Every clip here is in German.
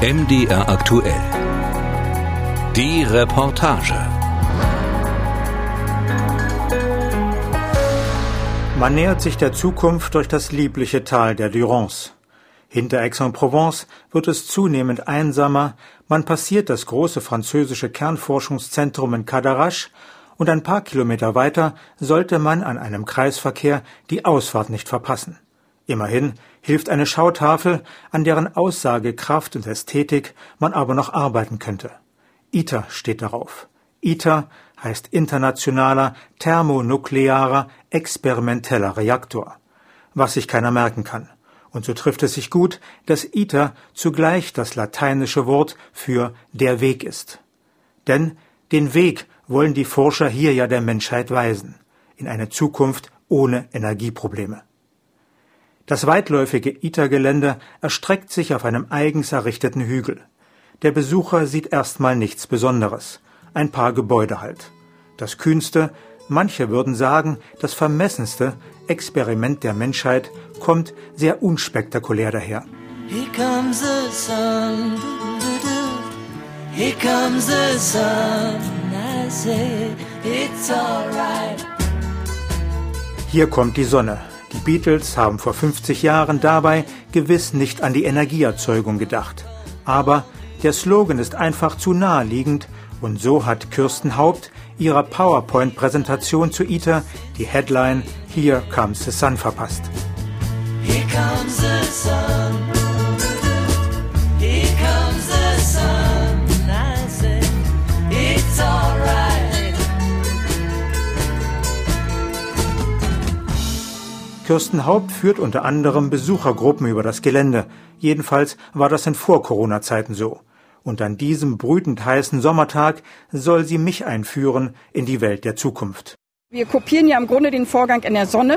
MDR aktuell. Die Reportage. Man nähert sich der Zukunft durch das liebliche Tal der Durance. Hinter Aix-en-Provence wird es zunehmend einsamer, man passiert das große französische Kernforschungszentrum in Cadarache und ein paar Kilometer weiter sollte man an einem Kreisverkehr die Ausfahrt nicht verpassen. Immerhin hilft eine Schautafel, an deren Aussagekraft und Ästhetik man aber noch arbeiten könnte. ITER steht darauf. ITER heißt Internationaler Thermonuklearer Experimenteller Reaktor, was sich keiner merken kann. Und so trifft es sich gut, dass ITER zugleich das lateinische Wort für der Weg ist. Denn den Weg wollen die Forscher hier ja der Menschheit weisen, in eine Zukunft ohne Energieprobleme. Das weitläufige ITER-Gelände erstreckt sich auf einem eigens errichteten Hügel. Der Besucher sieht erstmal nichts Besonderes. Ein paar Gebäude halt. Das kühnste, manche würden sagen, das vermessenste Experiment der Menschheit kommt sehr unspektakulär daher. Here comes the sun, Here comes the sun. I say it's alright. Hier kommt die Sonne. Die Beatles haben vor 50 Jahren dabei gewiss nicht an die Energieerzeugung gedacht. Aber der Slogan ist einfach zu naheliegend und so hat Kirsten Haupt ihrer PowerPoint-Präsentation zu ITER die Headline Here Comes the Sun verpasst. Here comes the sun. Kirsten Haupt führt unter anderem Besuchergruppen über das Gelände. Jedenfalls war das in Vor-Corona-Zeiten so. Und an diesem brütend heißen Sommertag soll sie mich einführen in die Welt der Zukunft. Wir kopieren ja im Grunde den Vorgang in der Sonne,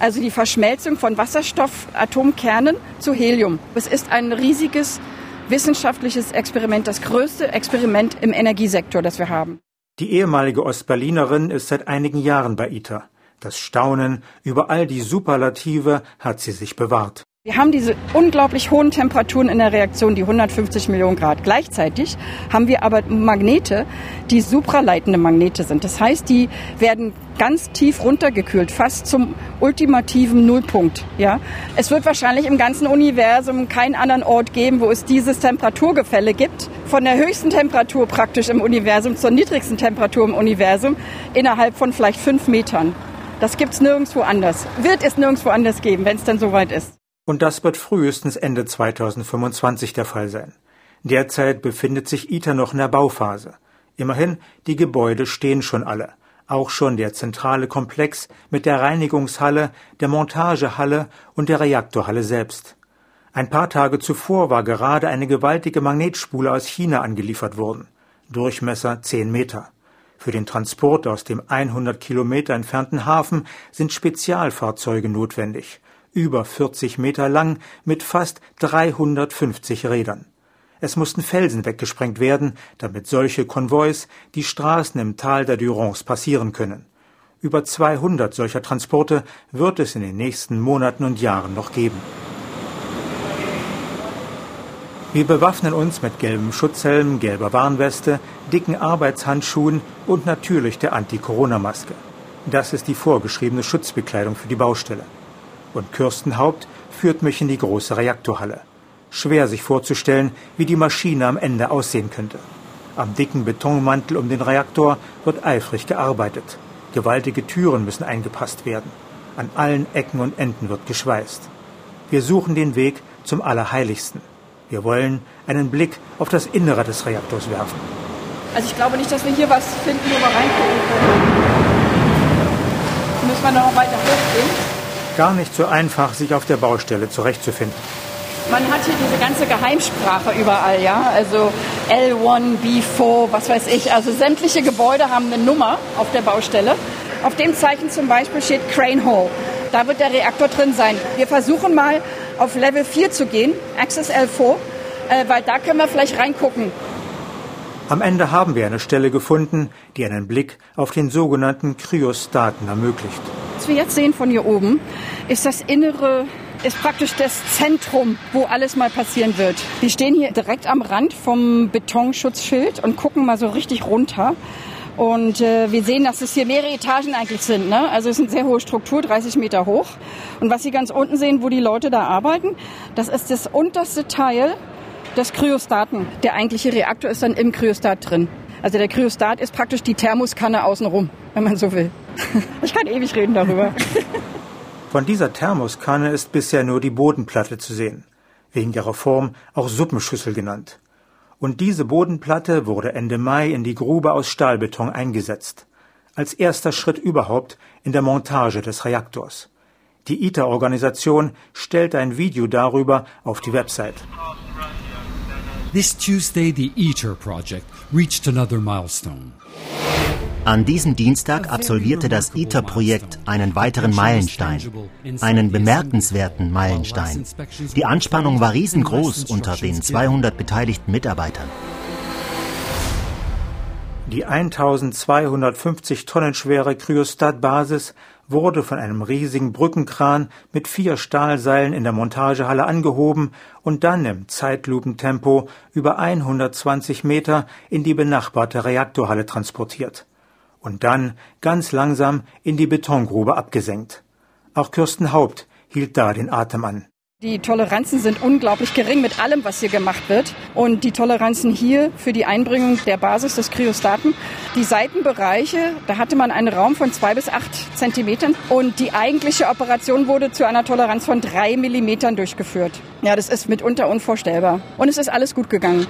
also die Verschmelzung von Wasserstoffatomkernen zu Helium. Es ist ein riesiges wissenschaftliches Experiment, das größte Experiment im Energiesektor, das wir haben. Die ehemalige Ostberlinerin ist seit einigen Jahren bei ITER. Das Staunen über all die Superlative hat sie sich bewahrt. Wir haben diese unglaublich hohen Temperaturen in der Reaktion, die 150 Millionen Grad. Gleichzeitig haben wir aber Magnete, die supraleitende Magnete sind. Das heißt, die werden ganz tief runtergekühlt, fast zum ultimativen Nullpunkt. Ja, es wird wahrscheinlich im ganzen Universum keinen anderen Ort geben, wo es dieses Temperaturgefälle gibt. Von der höchsten Temperatur praktisch im Universum zur niedrigsten Temperatur im Universum innerhalb von vielleicht fünf Metern. Das gibt's nirgendwo anders. Wird es nirgendwo anders geben, wenn es dann soweit ist. Und das wird frühestens Ende 2025 der Fall sein. Derzeit befindet sich ITER noch in der Bauphase. Immerhin, die Gebäude stehen schon alle. Auch schon der zentrale Komplex mit der Reinigungshalle, der Montagehalle und der Reaktorhalle selbst. Ein paar Tage zuvor war gerade eine gewaltige Magnetspule aus China angeliefert worden. Durchmesser 10 Meter. Für den Transport aus dem 100 Kilometer entfernten Hafen sind Spezialfahrzeuge notwendig, über 40 Meter lang mit fast 350 Rädern. Es mussten Felsen weggesprengt werden, damit solche Konvois die Straßen im Tal der Durance passieren können. Über 200 solcher Transporte wird es in den nächsten Monaten und Jahren noch geben. Wir bewaffnen uns mit gelbem Schutzhelm, gelber Warnweste, dicken Arbeitshandschuhen und natürlich der Anti-Corona-Maske. Das ist die vorgeschriebene Schutzbekleidung für die Baustelle. Und Kirsten Haupt führt mich in die große Reaktorhalle. Schwer sich vorzustellen, wie die Maschine am Ende aussehen könnte. Am dicken Betonmantel um den Reaktor wird eifrig gearbeitet. Gewaltige Türen müssen eingepasst werden. An allen Ecken und Enden wird geschweißt. Wir suchen den Weg zum Allerheiligsten. Wir wollen einen Blick auf das Innere des Reaktors werfen. Also ich glaube nicht, dass wir hier was finden, wo wir reingucken können. Müssen wir noch weiter hochgehen? Gar nicht so einfach, sich auf der Baustelle zurechtzufinden. Man hat hier diese ganze Geheimsprache überall, ja. Also L1, B4, was weiß ich. Also sämtliche Gebäude haben eine Nummer auf der Baustelle. Auf dem Zeichen zum Beispiel steht Crane Hole. Da wird der Reaktor drin sein. Wir versuchen mal auf Level 4 zu gehen, Access L4, äh, weil da können wir vielleicht reingucken. Am Ende haben wir eine Stelle gefunden, die einen Blick auf den sogenannten Kryostaten ermöglicht. Was wir jetzt sehen von hier oben, ist das innere ist praktisch das Zentrum, wo alles mal passieren wird. Wir stehen hier direkt am Rand vom Betonschutzschild und gucken mal so richtig runter. Und äh, wir sehen, dass es hier mehrere Etagen eigentlich sind. Ne? Also es ist eine sehr hohe Struktur, 30 Meter hoch. Und was Sie ganz unten sehen, wo die Leute da arbeiten, das ist das unterste Teil des Kryostaten. Der eigentliche Reaktor ist dann im Kryostat drin. Also der Kryostat ist praktisch die Thermoskanne außenrum, wenn man so will. Ich kann ewig reden darüber. Von dieser Thermoskanne ist bisher nur die Bodenplatte zu sehen, wegen ihrer Form auch Suppenschüssel genannt. Und diese Bodenplatte wurde Ende Mai in die Grube aus Stahlbeton eingesetzt, als erster Schritt überhaupt in der Montage des Reaktors. Die ITER-Organisation stellt ein Video darüber auf die Website. This Tuesday, the ITER project reached another milestone. An diesem Dienstag absolvierte das ITER-Projekt einen weiteren Meilenstein, einen bemerkenswerten Meilenstein. Die Anspannung war riesengroß unter den 200 beteiligten Mitarbeitern. Die 1250 Tonnen schwere Kryostat-Basis wurde von einem riesigen Brückenkran mit vier Stahlseilen in der Montagehalle angehoben und dann im Zeitlupentempo über 120 Meter in die benachbarte Reaktorhalle transportiert und dann ganz langsam in die Betongrube abgesenkt. Auch Kirsten Haupt hielt da den Atem an. Die Toleranzen sind unglaublich gering mit allem, was hier gemacht wird. Und die Toleranzen hier für die Einbringung der Basis des Kryostaten, die Seitenbereiche, da hatte man einen Raum von zwei bis acht Zentimetern. Und die eigentliche Operation wurde zu einer Toleranz von drei Millimetern durchgeführt. Ja, das ist mitunter unvorstellbar. Und es ist alles gut gegangen.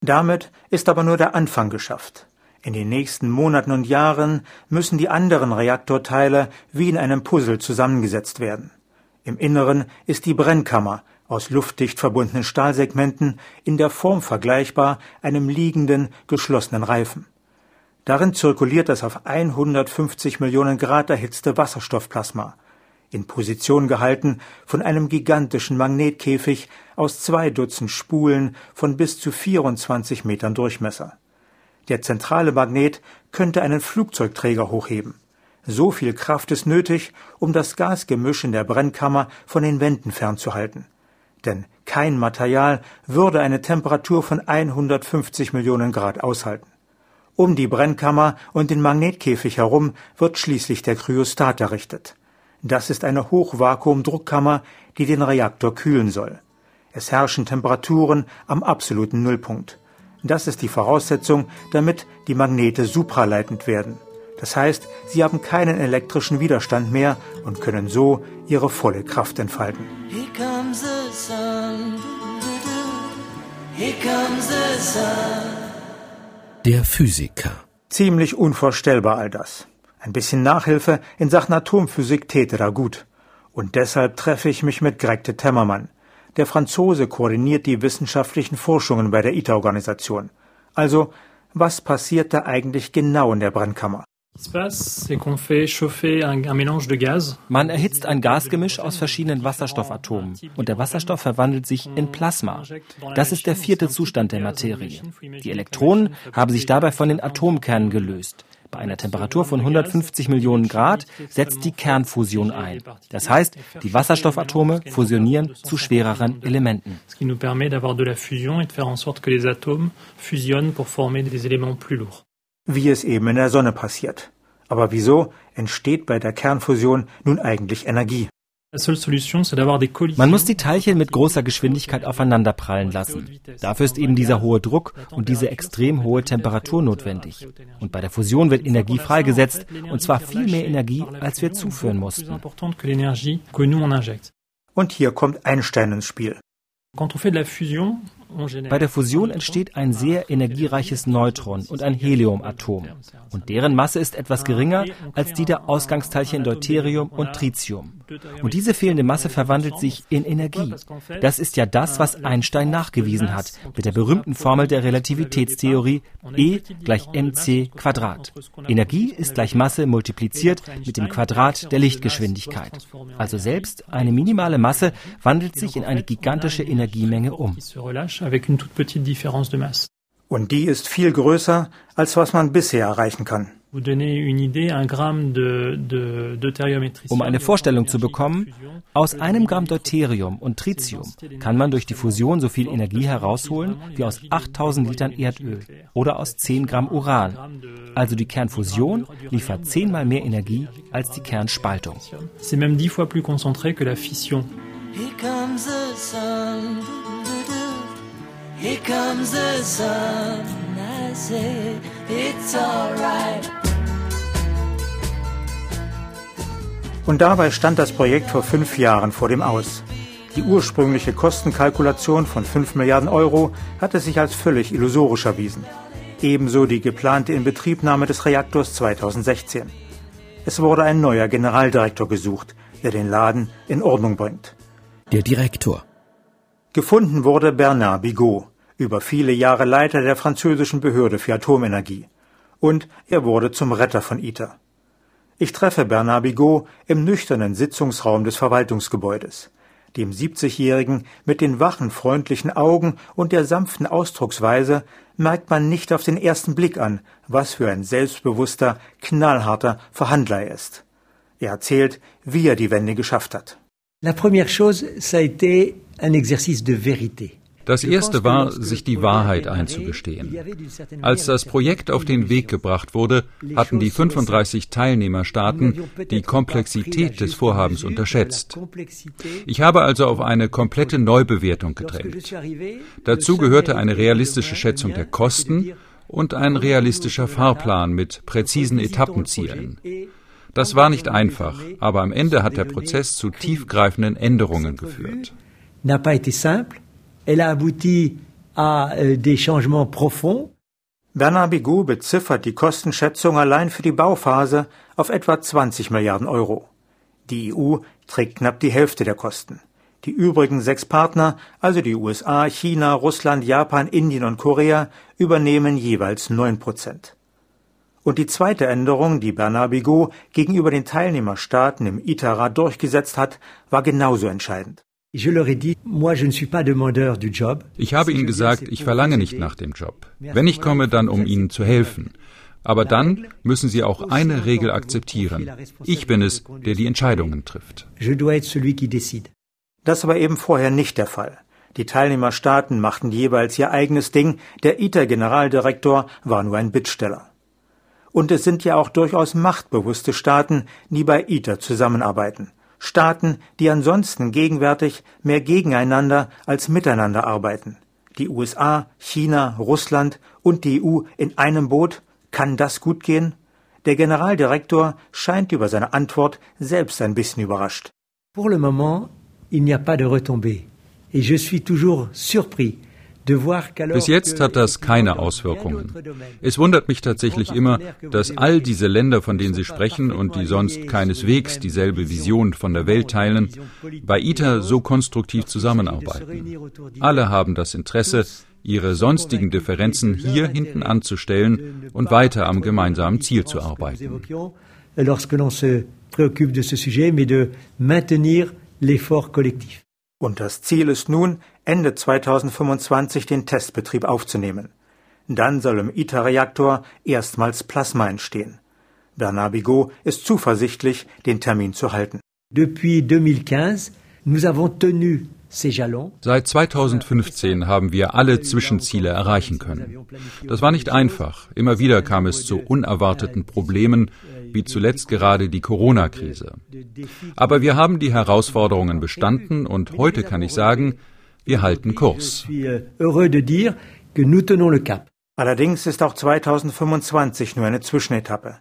Damit ist aber nur der Anfang geschafft. In den nächsten Monaten und Jahren müssen die anderen Reaktorteile wie in einem Puzzle zusammengesetzt werden. Im Inneren ist die Brennkammer aus luftdicht verbundenen Stahlsegmenten in der Form vergleichbar einem liegenden, geschlossenen Reifen. Darin zirkuliert das auf 150 Millionen Grad erhitzte Wasserstoffplasma, in Position gehalten von einem gigantischen Magnetkäfig aus zwei Dutzend Spulen von bis zu 24 Metern Durchmesser. Der zentrale Magnet könnte einen Flugzeugträger hochheben. So viel Kraft ist nötig, um das Gasgemisch in der Brennkammer von den Wänden fernzuhalten. Denn kein Material würde eine Temperatur von 150 Millionen Grad aushalten. Um die Brennkammer und den Magnetkäfig herum wird schließlich der Kryostat errichtet. Das ist eine Hochvakuumdruckkammer, die den Reaktor kühlen soll. Es herrschen Temperaturen am absoluten Nullpunkt. Das ist die Voraussetzung, damit die Magnete supraleitend werden. Das heißt, sie haben keinen elektrischen Widerstand mehr und können so ihre volle Kraft entfalten. Der Physiker. Ziemlich unvorstellbar all das. Ein bisschen Nachhilfe in Sachen Atomphysik täte da gut. Und deshalb treffe ich mich mit Greg de Temmermann. Der Franzose koordiniert die wissenschaftlichen Forschungen bei der ITER-Organisation. Also, was passiert da eigentlich genau in der Brennkammer? Man erhitzt ein Gasgemisch aus verschiedenen Wasserstoffatomen und der Wasserstoff verwandelt sich in Plasma. Das ist der vierte Zustand der Materie. Die Elektronen haben sich dabei von den Atomkernen gelöst. Bei einer Temperatur von 150 Millionen Grad setzt die Kernfusion ein. Das heißt, die Wasserstoffatome fusionieren zu schwereren Elementen. Wie es eben in der Sonne passiert. Aber wieso entsteht bei der Kernfusion nun eigentlich Energie? Man muss die Teilchen mit großer Geschwindigkeit aufeinanderprallen lassen. Dafür ist eben dieser hohe Druck und diese extrem hohe Temperatur notwendig. Und bei der Fusion wird Energie freigesetzt, und zwar viel mehr Energie, als wir zuführen mussten. Und hier kommt Einstein ins Spiel. Bei der Fusion entsteht ein sehr energiereiches Neutron und ein Heliumatom. Und deren Masse ist etwas geringer als die der Ausgangsteilchen Deuterium und Tritium. Und diese fehlende Masse verwandelt sich in Energie. Das ist ja das, was Einstein nachgewiesen hat mit der berühmten Formel der Relativitätstheorie E gleich mc Quadrat. Energie ist gleich Masse multipliziert mit dem Quadrat der Lichtgeschwindigkeit. Also selbst eine minimale Masse wandelt sich in eine gigantische Energiemenge um avec une toute petite différence de masse. Und die ist viel größer, als was man bisher erreichen kann. Um eine Vorstellung zu bekommen, aus einem Gramm Deuterium und Tritium kann man durch die Fusion so viel Energie herausholen wie aus 8000 Litern Erdöl oder aus 10 Gramm Uran. Also die Kernfusion liefert zehnmal mehr Energie als die Kernspaltung. C'est même dix fois plus concentré que la fission. Here comes the sun. Here comes the sun. I say it's alright. Und dabei stand das Projekt vor fünf Jahren vor dem Aus. Die ursprüngliche Kostenkalkulation von 5 Milliarden Euro hatte sich als völlig illusorisch erwiesen. Ebenso die geplante Inbetriebnahme des Reaktors 2016. Es wurde ein neuer Generaldirektor gesucht, der den Laden in Ordnung bringt. Der Direktor. Gefunden wurde Bernard Bigot, über viele Jahre Leiter der französischen Behörde für Atomenergie. Und er wurde zum Retter von ITER. Ich treffe Bernard Bigot im nüchternen Sitzungsraum des Verwaltungsgebäudes. Dem 70-Jährigen mit den wachen, freundlichen Augen und der sanften Ausdrucksweise merkt man nicht auf den ersten Blick an, was für ein selbstbewusster, knallharter Verhandler er ist. Er erzählt, wie er die Wende geschafft hat. La première chose, ça a été un exercice de vérité. Das erste war, sich die Wahrheit einzugestehen. Als das Projekt auf den Weg gebracht wurde, hatten die 35 Teilnehmerstaaten die Komplexität des Vorhabens unterschätzt. Ich habe also auf eine komplette Neubewertung gedrängt. Dazu gehörte eine realistische Schätzung der Kosten und ein realistischer Fahrplan mit präzisen Etappenzielen. Das war nicht einfach, aber am Ende hat der Prozess zu tiefgreifenden Änderungen geführt. Elle a abouti à euh, des changements profonds. Bernard Bigot beziffert die Kostenschätzung allein für die Bauphase auf etwa 20 Milliarden Euro. Die EU trägt knapp die Hälfte der Kosten. Die übrigen sechs Partner, also die USA, China, Russland, Japan, Indien und Korea, übernehmen jeweils neun Prozent. Und die zweite Änderung, die Bernard Bigot gegenüber den Teilnehmerstaaten im ITERA durchgesetzt hat, war genauso entscheidend. Ich habe ihnen gesagt, ich verlange nicht nach dem Job. Wenn ich komme, dann um ihnen zu helfen. Aber dann müssen sie auch eine Regel akzeptieren. Ich bin es, der die Entscheidungen trifft. Das war eben vorher nicht der Fall. Die Teilnehmerstaaten machten jeweils ihr eigenes Ding, der ITER-Generaldirektor war nur ein Bittsteller. Und es sind ja auch durchaus machtbewusste Staaten, die bei ITER zusammenarbeiten. Staaten, die ansonsten gegenwärtig mehr gegeneinander als miteinander arbeiten. Die USA, China, Russland und die EU in einem Boot, kann das gut gehen? Der Generaldirektor scheint über seine Antwort selbst ein bisschen überrascht. Pour le moment, il n'y a pas de retombées. Et je suis toujours surpris bis jetzt hat das keine Auswirkungen. Es wundert mich tatsächlich immer, dass all diese Länder, von denen Sie sprechen und die sonst keineswegs dieselbe Vision von der Welt teilen, bei ITER so konstruktiv zusammenarbeiten. Alle haben das Interesse, ihre sonstigen Differenzen hier hinten anzustellen und weiter am gemeinsamen Ziel zu arbeiten. Lorsque l'on se préoccupe de ce sujet, mais de maintenir l'effort collectif. Und das Ziel ist nun, Ende 2025 den Testbetrieb aufzunehmen. Dann soll im ITER-Reaktor erstmals Plasma entstehen. Bernard Bigot ist zuversichtlich, den Termin zu halten. Depuis 2015, nous avons tenu Seit 2015 haben wir alle Zwischenziele erreichen können. Das war nicht einfach. Immer wieder kam es zu unerwarteten Problemen, wie zuletzt gerade die Corona-Krise. Aber wir haben die Herausforderungen bestanden und heute kann ich sagen, wir halten Kurs. Allerdings ist auch 2025 nur eine Zwischenetappe.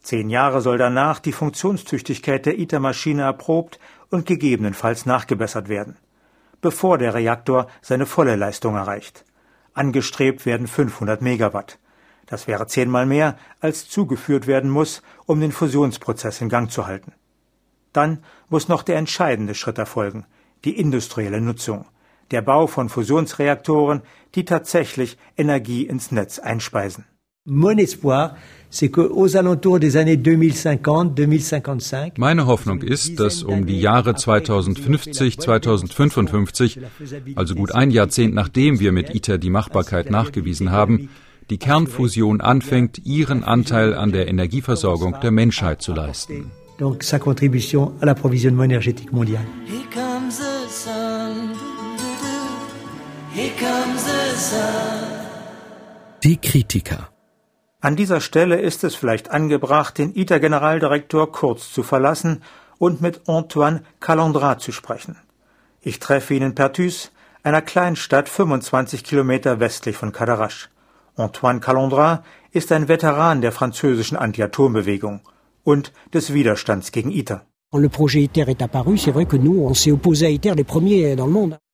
Zehn Jahre soll danach die Funktionstüchtigkeit der ITER-Maschine erprobt und gegebenenfalls nachgebessert werden, bevor der Reaktor seine volle Leistung erreicht. Angestrebt werden 500 Megawatt. Das wäre zehnmal mehr, als zugeführt werden muss, um den Fusionsprozess in Gang zu halten. Dann muss noch der entscheidende Schritt erfolgen, die industrielle Nutzung, der Bau von Fusionsreaktoren, die tatsächlich Energie ins Netz einspeisen. Meine Hoffnung ist, dass um die Jahre 2050, 2055, also gut ein Jahrzehnt nachdem wir mit ITER die Machbarkeit nachgewiesen haben, die Kernfusion anfängt, ihren Anteil an der Energieversorgung der Menschheit zu leisten. Donc sa contribution à l'approvisionnement énergétique mondial. Die Kritiker. An dieser Stelle ist es vielleicht angebracht, den ITER-Generaldirektor kurz zu verlassen und mit Antoine Calandra zu sprechen. Ich treffe ihn in Pertus, einer kleinen Stadt 25 Kilometer westlich von Cadarache. Antoine Calandra ist ein Veteran der französischen Anti-Atom-Bewegung und des Widerstands gegen ITER.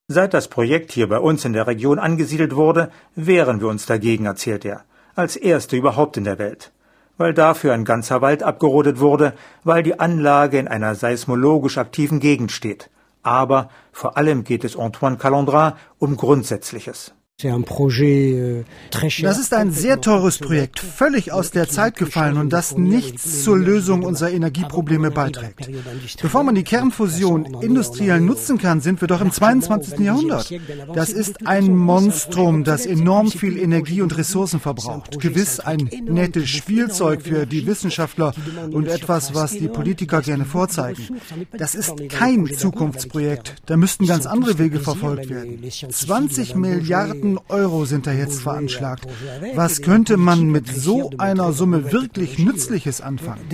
Seit das Projekt hier bei uns in der Region angesiedelt wurde, wehren wir uns dagegen, erzählt er, als erste überhaupt in der Welt. Weil dafür ein ganzer Wald abgerodet wurde, weil die Anlage in einer seismologisch aktiven Gegend steht. Aber vor allem geht es Antoine Calandra um Grundsätzliches. Euh, das ist ein sehr teures Projekt, völlig aus der Zeit gefallen und das nichts zur Lösung unserer Energieprobleme beiträgt. Bevor man die Kernfusion industriell nutzen kann, sind wir doch im 22. Jahrhundert. Das ist ein Monstrum, das enorm viel Energie und Ressourcen verbraucht. Gewiss ein nettes Spielzeug für die Wissenschaftler und etwas, was die Politiker gerne vorzeigen. Das ist kein Zukunftsprojekt. Da müssten ganz andere Wege verfolgt werden. 20 Milliarden Milliarden Euro sind da jetzt veranschlagt. Was könnte man mit so einer Summe wirklich Nützliches anfangen?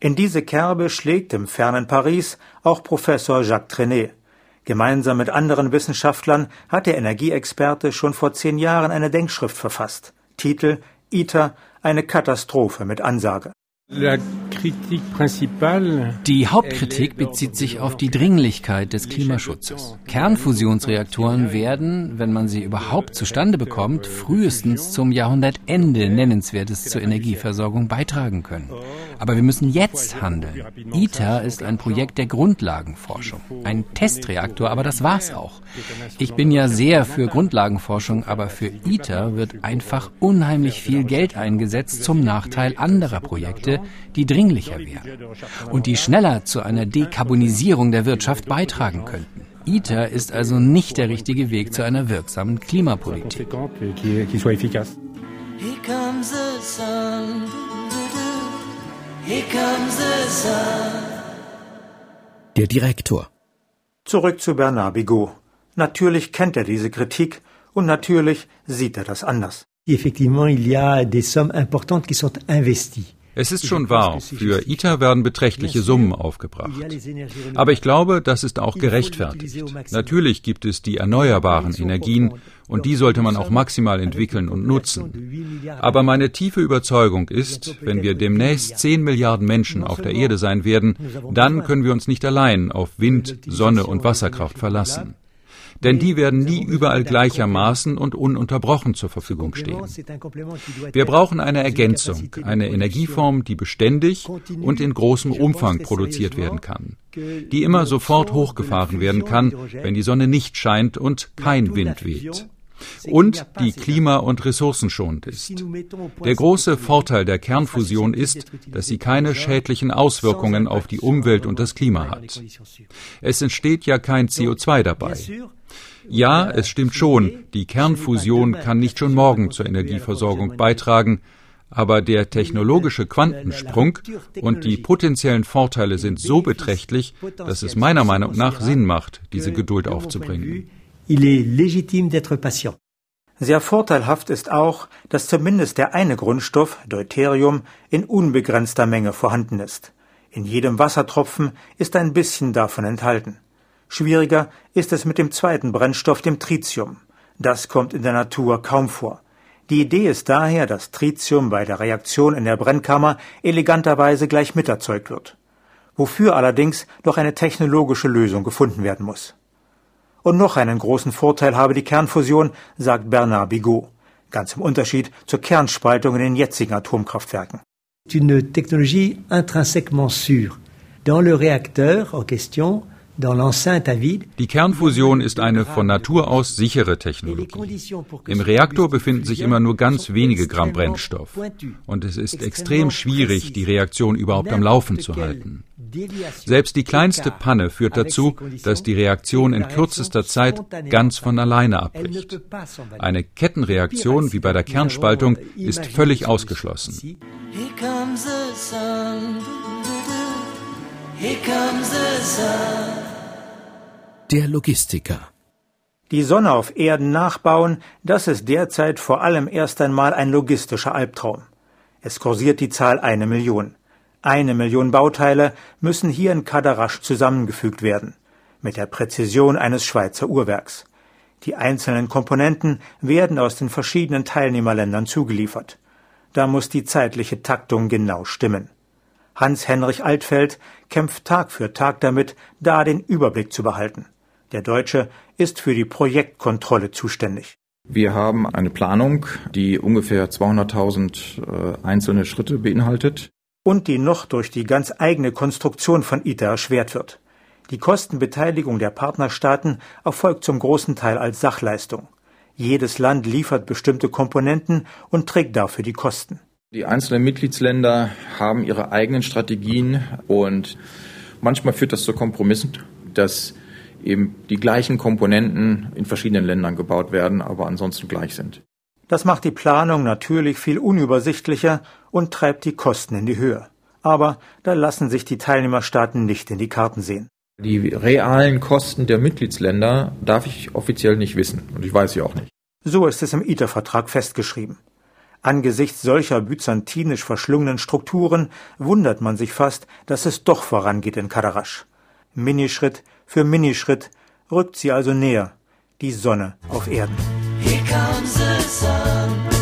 In diese Kerbe schlägt im fernen Paris auch Professor Jacques Trenet. Gemeinsam mit anderen Wissenschaftlern hat der Energieexperte schon vor zehn Jahren eine Denkschrift verfasst. Titel ITER, eine Katastrophe mit Ansage. Die Hauptkritik bezieht sich auf die Dringlichkeit des Klimaschutzes. Kernfusionsreaktoren werden, wenn man sie überhaupt zustande bekommt, frühestens zum Jahrhundertende Nennenswertes zur Energieversorgung beitragen können. Aber wir müssen jetzt handeln. ITER ist ein Projekt der Grundlagenforschung. Ein Testreaktor, aber das war's auch. Ich bin ja sehr für Grundlagenforschung, aber für ITER wird einfach unheimlich viel Geld eingesetzt zum Nachteil anderer Projekte, die dringlicher wären und die schneller zu einer Dekarbonisierung der Wirtschaft beitragen könnten. ITER ist also nicht der richtige Weg zu einer wirksamen Klimapolitik. Der Direktor. Zurück zu Bernard Bigot. Natürlich kennt er diese Kritik und natürlich sieht er das anders. Effectivement, il y a des sommes importantes qui sont investies. Es ist schon wahr, für ITER werden beträchtliche Summen aufgebracht. Aber ich glaube, das ist auch gerechtfertigt. Natürlich gibt es die erneuerbaren Energien und die sollte man auch maximal entwickeln und nutzen. Aber meine tiefe Überzeugung ist, wenn wir demnächst 10 Milliarden Menschen auf der Erde sein werden, dann können wir uns nicht allein auf Wind, Sonne und Wasserkraft verlassen denn die werden nie überall gleichermaßen und ununterbrochen zur Verfügung stehen. Wir brauchen eine Ergänzung, eine Energieform, die beständig und in großem Umfang produziert werden kann, die immer sofort hochgefahren werden kann, wenn die Sonne nicht scheint und kein Wind weht und die klima- und ressourcenschonend ist. Der große Vorteil der Kernfusion ist, dass sie keine schädlichen Auswirkungen auf die Umwelt und das Klima hat. Es entsteht ja kein CO2 dabei. Ja, es stimmt schon, die Kernfusion kann nicht schon morgen zur Energieversorgung beitragen, aber der technologische Quantensprung und die potenziellen Vorteile sind so beträchtlich, dass es meiner Meinung nach Sinn macht, diese Geduld aufzubringen. Sehr vorteilhaft ist auch, dass zumindest der eine Grundstoff, Deuterium, in unbegrenzter Menge vorhanden ist. In jedem Wassertropfen ist ein bisschen davon enthalten. Schwieriger ist es mit dem zweiten Brennstoff, dem Tritium. Das kommt in der Natur kaum vor. Die Idee ist daher, dass Tritium bei der Reaktion in der Brennkammer eleganterweise gleich miterzeugt wird. Wofür allerdings noch eine technologische Lösung gefunden werden muss. Und noch einen großen Vorteil habe die Kernfusion, sagt Bernard Bigot. Ganz im Unterschied zur Kernspaltung in den jetzigen Atomkraftwerken. Une technologie intrinsèquement sûre. Dans le réacteur en question, Die Kernfusion ist eine von Natur aus sichere Technologie. Im Reaktor befinden sich immer nur ganz wenige Gramm Brennstoff. Und es ist extrem schwierig, die Reaktion überhaupt am Laufen zu halten. Selbst die kleinste Panne führt dazu, dass die Reaktion in kürzester Zeit ganz von alleine abbricht. Eine Kettenreaktion wie bei der Kernspaltung ist völlig ausgeschlossen. Here comes the sun. Der Logistiker. Die Sonne auf Erden nachbauen, das ist derzeit vor allem erst einmal ein logistischer Albtraum. Es kursiert die Zahl eine Million. Eine Million Bauteile müssen hier in Kadarasch zusammengefügt werden, mit der Präzision eines Schweizer Uhrwerks. Die einzelnen Komponenten werden aus den verschiedenen Teilnehmerländern zugeliefert. Da muss die zeitliche Taktung genau stimmen. Hans-Henrich Altfeld kämpft Tag für Tag damit, da den Überblick zu behalten. Der Deutsche ist für die Projektkontrolle zuständig. Wir haben eine Planung, die ungefähr 200.000 äh, einzelne Schritte beinhaltet. Und die noch durch die ganz eigene Konstruktion von ITER erschwert wird. Die Kostenbeteiligung der Partnerstaaten erfolgt zum großen Teil als Sachleistung. Jedes Land liefert bestimmte Komponenten und trägt dafür die Kosten. Die einzelnen Mitgliedsländer haben ihre eigenen Strategien und manchmal führt das zu Kompromissen, dass eben die gleichen Komponenten in verschiedenen Ländern gebaut werden, aber ansonsten gleich sind. Das macht die Planung natürlich viel unübersichtlicher und treibt die Kosten in die Höhe. Aber da lassen sich die Teilnehmerstaaten nicht in die Karten sehen. Die realen Kosten der Mitgliedsländer darf ich offiziell nicht wissen und ich weiß sie auch nicht. So ist es im ITER-Vertrag festgeschrieben. Angesichts solcher byzantinisch verschlungenen Strukturen wundert man sich fast, dass es doch vorangeht in Kadarasch. Minischritt für Minischritt rückt sie also näher, die Sonne auf Erden. Here comes the sun.